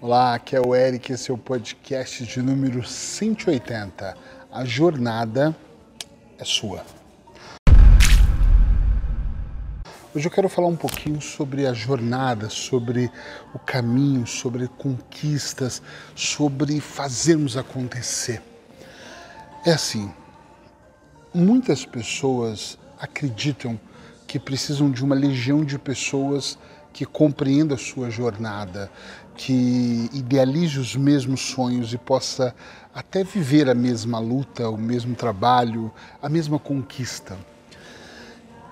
Olá, aqui é o Eric, esse é o podcast de número 180. A jornada é sua. Hoje eu quero falar um pouquinho sobre a jornada, sobre o caminho, sobre conquistas, sobre fazermos acontecer. É assim, muitas pessoas acreditam que precisam de uma legião de pessoas que compreenda a sua jornada, que idealize os mesmos sonhos e possa até viver a mesma luta, o mesmo trabalho, a mesma conquista.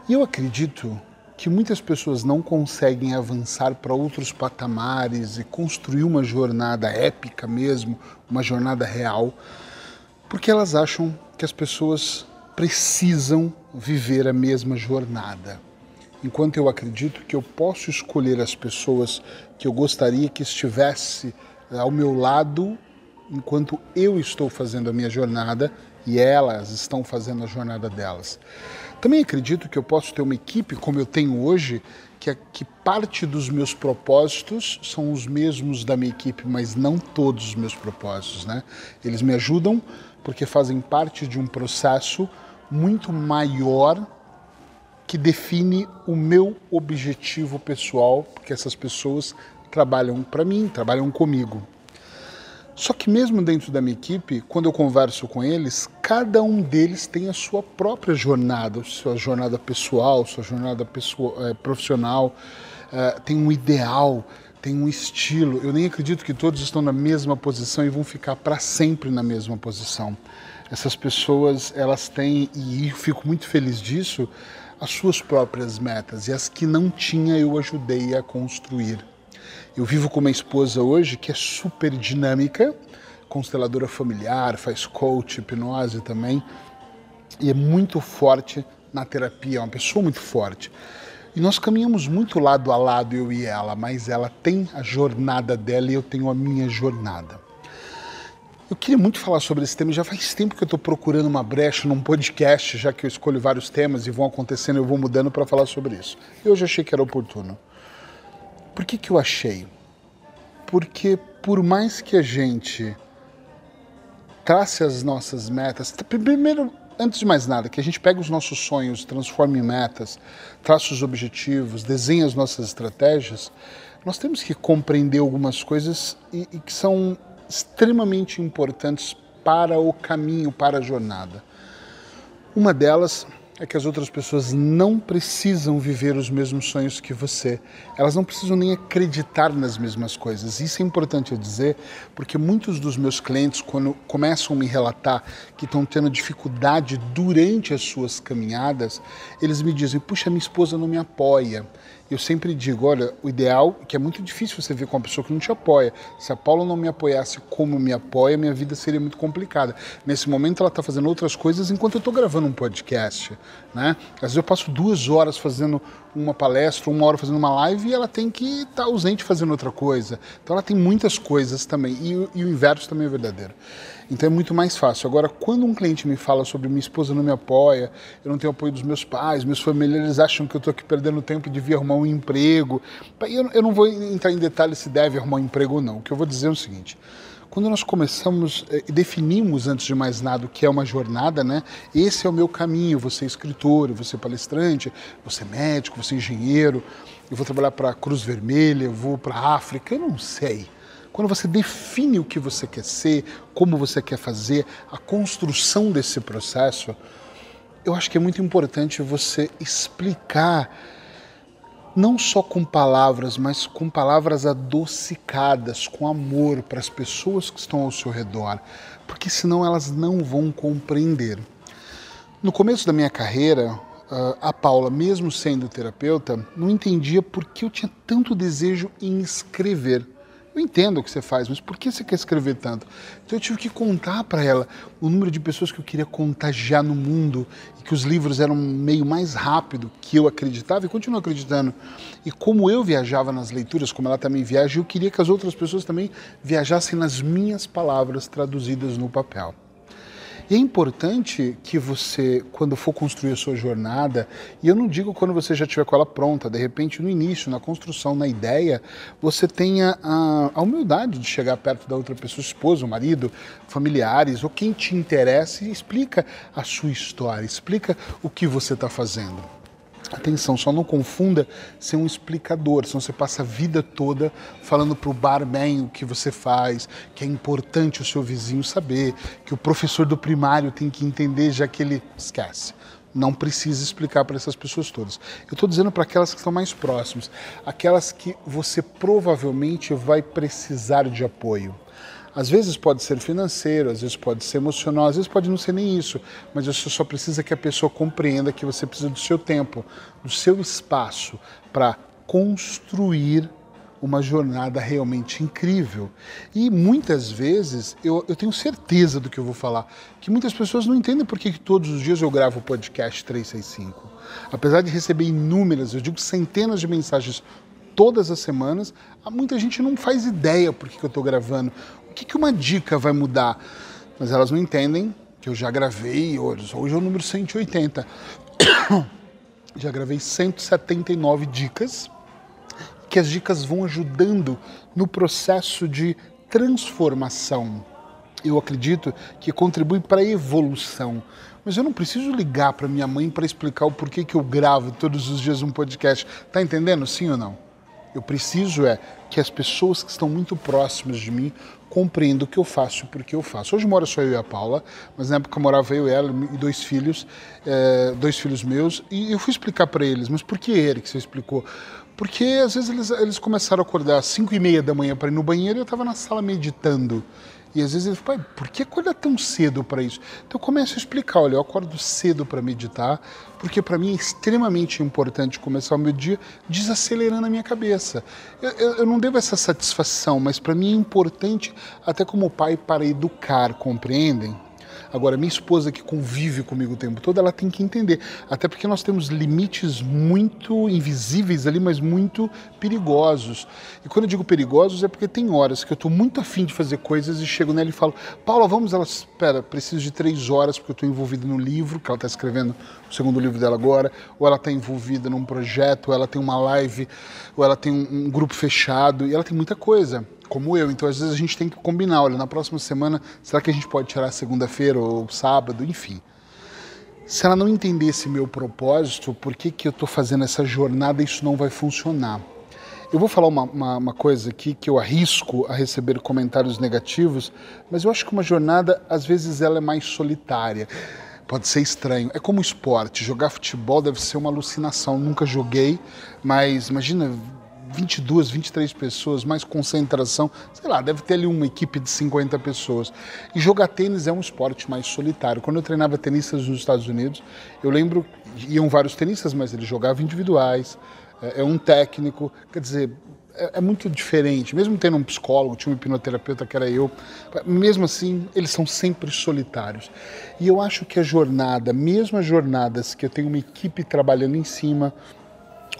E eu acredito que muitas pessoas não conseguem avançar para outros patamares e construir uma jornada épica mesmo, uma jornada real, porque elas acham que as pessoas precisam viver a mesma jornada enquanto eu acredito que eu posso escolher as pessoas que eu gostaria que estivesse eh, ao meu lado enquanto eu estou fazendo a minha jornada e elas estão fazendo a jornada delas. Também acredito que eu posso ter uma equipe como eu tenho hoje, que, é, que parte dos meus propósitos são os mesmos da minha equipe, mas não todos os meus propósitos, né? Eles me ajudam porque fazem parte de um processo muito maior que define o meu objetivo pessoal, porque essas pessoas trabalham para mim, trabalham comigo. Só que mesmo dentro da minha equipe, quando eu converso com eles, cada um deles tem a sua própria jornada, sua jornada pessoal, sua jornada pessoal, é, profissional, é, tem um ideal, tem um estilo. Eu nem acredito que todos estão na mesma posição e vão ficar para sempre na mesma posição. Essas pessoas, elas têm, e fico muito feliz disso, as suas próprias metas e as que não tinha eu ajudei a construir. Eu vivo com uma esposa hoje que é super dinâmica, consteladora familiar, faz coach, hipnose também, e é muito forte na terapia, é uma pessoa muito forte. E nós caminhamos muito lado a lado, eu e ela, mas ela tem a jornada dela e eu tenho a minha jornada. Eu queria muito falar sobre esse tema, já faz tempo que eu estou procurando uma brecha num podcast, já que eu escolho vários temas e vão acontecendo, eu vou mudando para falar sobre isso. E hoje achei que era oportuno. Por que, que eu achei? Porque por mais que a gente trace as nossas metas, primeiro, antes de mais nada, que a gente pegue os nossos sonhos, transforme em metas, traça os objetivos, desenhe as nossas estratégias, nós temos que compreender algumas coisas e, e que são extremamente importantes para o caminho, para a jornada. Uma delas é que as outras pessoas não precisam viver os mesmos sonhos que você. Elas não precisam nem acreditar nas mesmas coisas. Isso é importante eu dizer, porque muitos dos meus clientes, quando começam a me relatar que estão tendo dificuldade durante as suas caminhadas, eles me dizem: puxa, minha esposa não me apoia eu sempre digo, olha, o ideal, que é muito difícil você ver com uma pessoa que não te apoia. Se a Paula não me apoiasse como me apoia, minha vida seria muito complicada. Nesse momento ela está fazendo outras coisas enquanto eu estou gravando um podcast. Né? Às vezes eu passo duas horas fazendo uma palestra, uma hora fazendo uma live e ela tem que estar tá ausente fazendo outra coisa. Então ela tem muitas coisas também. E, e o inverso também é verdadeiro. Então é muito mais fácil. Agora, quando um cliente me fala sobre minha esposa não me apoia, eu não tenho apoio dos meus pais, meus familiares acham que eu estou aqui perdendo tempo e devia arrumar um emprego. Eu, eu não vou entrar em detalhes se deve arrumar um emprego ou não. O que eu vou dizer é o seguinte quando nós começamos e eh, definimos antes de mais nada o que é uma jornada, né? Esse é o meu caminho. Você é escritor, você é palestrante, você é médico, você é engenheiro. Eu vou trabalhar para a Cruz Vermelha, eu vou para a África, eu não sei. Quando você define o que você quer ser, como você quer fazer, a construção desse processo, eu acho que é muito importante você explicar não só com palavras, mas com palavras adocicadas, com amor para as pessoas que estão ao seu redor, porque senão elas não vão compreender. No começo da minha carreira, a Paula, mesmo sendo terapeuta, não entendia por que eu tinha tanto desejo em escrever. Eu entendo o que você faz, mas por que você quer escrever tanto? Então eu tive que contar para ela o número de pessoas que eu queria contagiar no mundo e que os livros eram meio mais rápido que eu acreditava e continuo acreditando. E como eu viajava nas leituras, como ela também viaja, eu queria que as outras pessoas também viajassem nas minhas palavras traduzidas no papel. E é importante que você, quando for construir a sua jornada, e eu não digo quando você já tiver com ela pronta, de repente no início, na construção, na ideia, você tenha a, a humildade de chegar perto da outra pessoa, esposa, marido, familiares, ou quem te interessa, e explica a sua história, explica o que você está fazendo. Atenção, só não confunda ser um explicador, senão você passa a vida toda falando para o barman o que você faz, que é importante o seu vizinho saber, que o professor do primário tem que entender, já que ele esquece. Não precisa explicar para essas pessoas todas. Eu estou dizendo para aquelas que estão mais próximas, aquelas que você provavelmente vai precisar de apoio. Às vezes pode ser financeiro, às vezes pode ser emocional, às vezes pode não ser nem isso, mas você só precisa que a pessoa compreenda que você precisa do seu tempo, do seu espaço para construir uma jornada realmente incrível. E muitas vezes, eu, eu, tenho certeza do que eu vou falar, que muitas pessoas não entendem por que, todos os dias eu gravo o podcast 365. Apesar de receber inúmeras, eu digo centenas de mensagens todas as semanas, muita gente não faz ideia por que eu estou gravando que, que uma dica vai mudar? Mas elas não entendem que eu já gravei, hoje, hoje é o número 180. já gravei 179 dicas, que as dicas vão ajudando no processo de transformação. Eu acredito que contribui para a evolução. Mas eu não preciso ligar para minha mãe para explicar o porquê que eu gravo todos os dias um podcast. Tá entendendo? Sim ou não? Eu preciso é que as pessoas que estão muito próximas de mim compreendam o que eu faço e por que eu faço. Hoje mora só eu e a Paula, mas na época morava eu ela e dois filhos, é, dois filhos meus, e eu fui explicar para eles, mas por que ele que você explicou? Porque às vezes eles, eles começaram a acordar às 5 e meia da manhã para ir no banheiro e eu estava na sala meditando. E às vezes ele fala, pai, por que acordar tão cedo para isso? Então eu começo a explicar, olha, eu acordo cedo para meditar, porque para mim é extremamente importante começar o meu dia desacelerando a minha cabeça. Eu, eu, eu não devo essa satisfação, mas para mim é importante, até como pai, para educar, compreendem? Agora, minha esposa que convive comigo o tempo todo, ela tem que entender. Até porque nós temos limites muito invisíveis ali, mas muito perigosos. E quando eu digo perigosos é porque tem horas que eu estou muito afim de fazer coisas e chego nela e falo, Paula, vamos? Ela, espera, preciso de três horas porque eu estou envolvida no livro, que ela está escrevendo o segundo livro dela agora, ou ela está envolvida num projeto, ou ela tem uma live, ou ela tem um, um grupo fechado, e ela tem muita coisa como eu. Então, às vezes, a gente tem que combinar. Olha, na próxima semana, será que a gente pode tirar segunda-feira ou sábado? Enfim. Se ela não entender esse meu propósito, por que, que eu estou fazendo essa jornada, isso não vai funcionar. Eu vou falar uma, uma, uma, coisa aqui que eu arrisco a receber comentários negativos, mas eu acho que uma jornada, às vezes, ela é mais solitária. Pode ser estranho. É como esporte. Jogar futebol deve ser uma alucinação. Nunca joguei, mas imagina 22, 23 pessoas, mais concentração, sei lá, deve ter ali uma equipe de 50 pessoas. E jogar tênis é um esporte mais solitário. Quando eu treinava tenistas nos Estados Unidos, eu lembro, iam vários tenistas, mas eles jogavam individuais, é, é um técnico, quer dizer, é, é, muito diferente. Mesmo tendo um psicólogo, tinha um hipnoterapeuta que era eu, mesmo assim, eles são sempre solitários. E eu acho que a jornada, mesmo as jornadas que eu tenho uma equipe trabalhando em cima,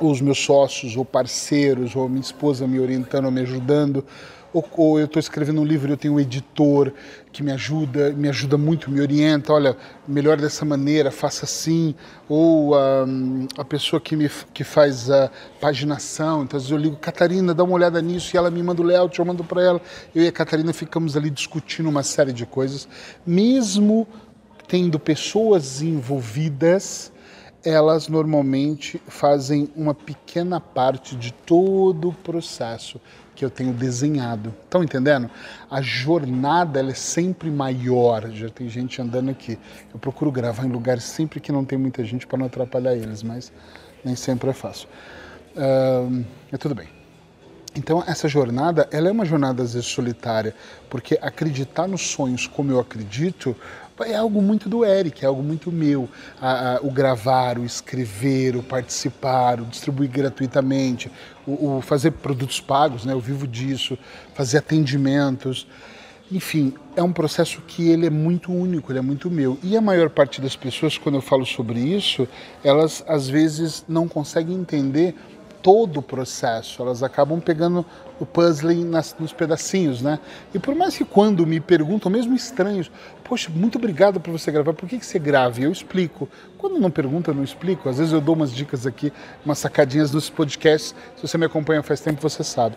os meus sócios ou parceiros ou minha esposa me orientando, me ajudando, ou, ou eu estou escrevendo um livro, eu tenho um editor que me ajuda, me ajuda muito, me orienta, olha, melhor dessa maneira, faça assim, ou um, a pessoa que me que faz a paginação, então às vezes eu ligo, Catarina, dá uma olhada nisso, e ela me manda o layout, eu mando para ela, eu e a Catarina ficamos ali discutindo uma série de coisas, mesmo tendo pessoas envolvidas, elas normalmente fazem uma pequena parte de todo o processo que eu tenho desenhado. Estão entendendo? A jornada ela é sempre maior. Já tem gente andando aqui. Eu procuro gravar em lugares sempre que não tem muita gente para não atrapalhar eles, mas nem sempre é fácil. Uh, é tudo bem. Então essa jornada, ela é uma jornada às vezes solitária, porque acreditar nos sonhos como eu acredito é algo muito do Eric, é algo muito meu. o gravar, o escrever, o participar, o distribuir gratuitamente, o, o, fazer produtos pagos, né? eu vivo disso, fazer atendimentos. Enfim, é um processo que ele é muito único, ele é muito meu. E a maior parte das pessoas, quando eu falo sobre isso, elas às vezes não conseguem entender todo o processo, elas acabam pegando o puzzle nas, nos pedacinhos, né? E por mais que quando me perguntam, mesmo estranhos, poxa, muito obrigado por você gravar, por que, que você grava? Eu explico. Quando não pergunta, eu não explico. Às vezes eu dou umas dicas aqui, umas sacadinhas nos podcasts. Se você me acompanha faz tempo, você sabe.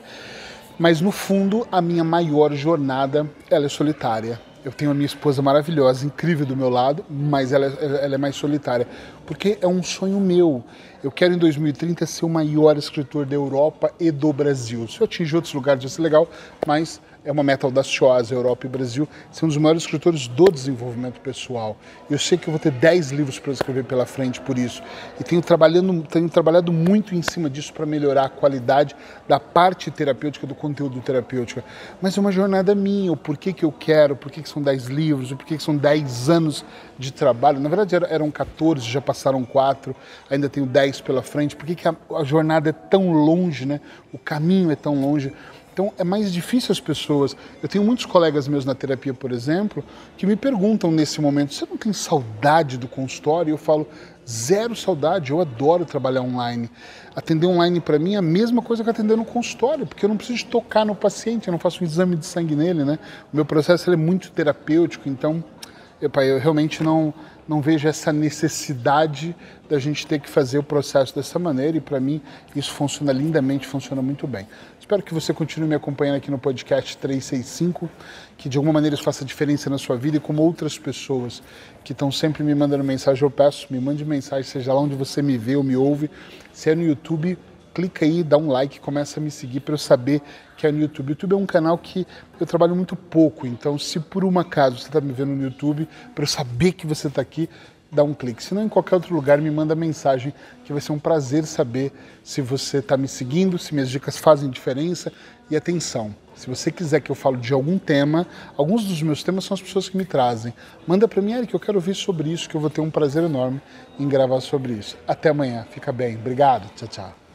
Mas no fundo, a minha maior jornada, ela é solitária eu tenho a minha esposa maravilhosa, incrível do meu lado, mas ela, ela, é mais solitária. Porque é um sonho meu. Eu quero em 2030 ser o maior escritor da Europa e do Brasil. Se eu atingir outros lugares, vai ser legal, mas é uma meta audaciosa, Europa e Brasil, ser um dos maiores escritores do desenvolvimento pessoal. Eu sei que eu vou ter 10 livros para escrever pela frente por isso. E tenho, trabalhando, tenho trabalhado muito em cima disso para melhorar a qualidade da parte terapêutica, do conteúdo terapêutico. Mas é uma jornada minha, o porquê que eu quero, por que são 10 livros, o porquê que são 10 anos de trabalho. Na verdade eram 14, já passaram 4, ainda tenho 10 pela frente. Por que, que a, a jornada é tão longe, né? o caminho é tão longe? Então é mais difícil as pessoas. Eu tenho muitos colegas meus na terapia, por exemplo, que me perguntam nesse momento: você não tem saudade do consultório? E eu falo: zero saudade, eu adoro trabalhar online. Atender online para mim é a mesma coisa que atender no consultório, porque eu não preciso tocar no paciente, eu não faço um exame de sangue nele, né? O meu processo é muito terapêutico, então eu, eu realmente não, não vejo essa necessidade da gente ter que fazer o processo dessa maneira e para mim isso funciona lindamente, funciona muito bem. Espero que você continue me acompanhando aqui no podcast 365, que de alguma maneira isso faça diferença na sua vida e como outras pessoas que estão sempre me mandando mensagem, eu peço, me mande mensagem, seja lá onde você me vê ou me ouve, se é no YouTube, clica aí, dá um like, começa a me seguir para eu saber que é no YouTube. O YouTube é um canal que eu trabalho muito pouco, então se por um acaso você está me vendo no YouTube, para eu saber que você está aqui, dá um clique. Se não, em qualquer outro lugar, me manda mensagem, que vai ser um prazer saber se você está me seguindo, se minhas dicas fazem diferença. E atenção, se você quiser que eu fale de algum tema, alguns dos meus temas são as pessoas que me trazem. Manda para mim, Eric, eu quero ouvir sobre isso, que eu vou ter um prazer enorme em gravar sobre isso. Até amanhã, fica bem. Obrigado, tchau, tchau.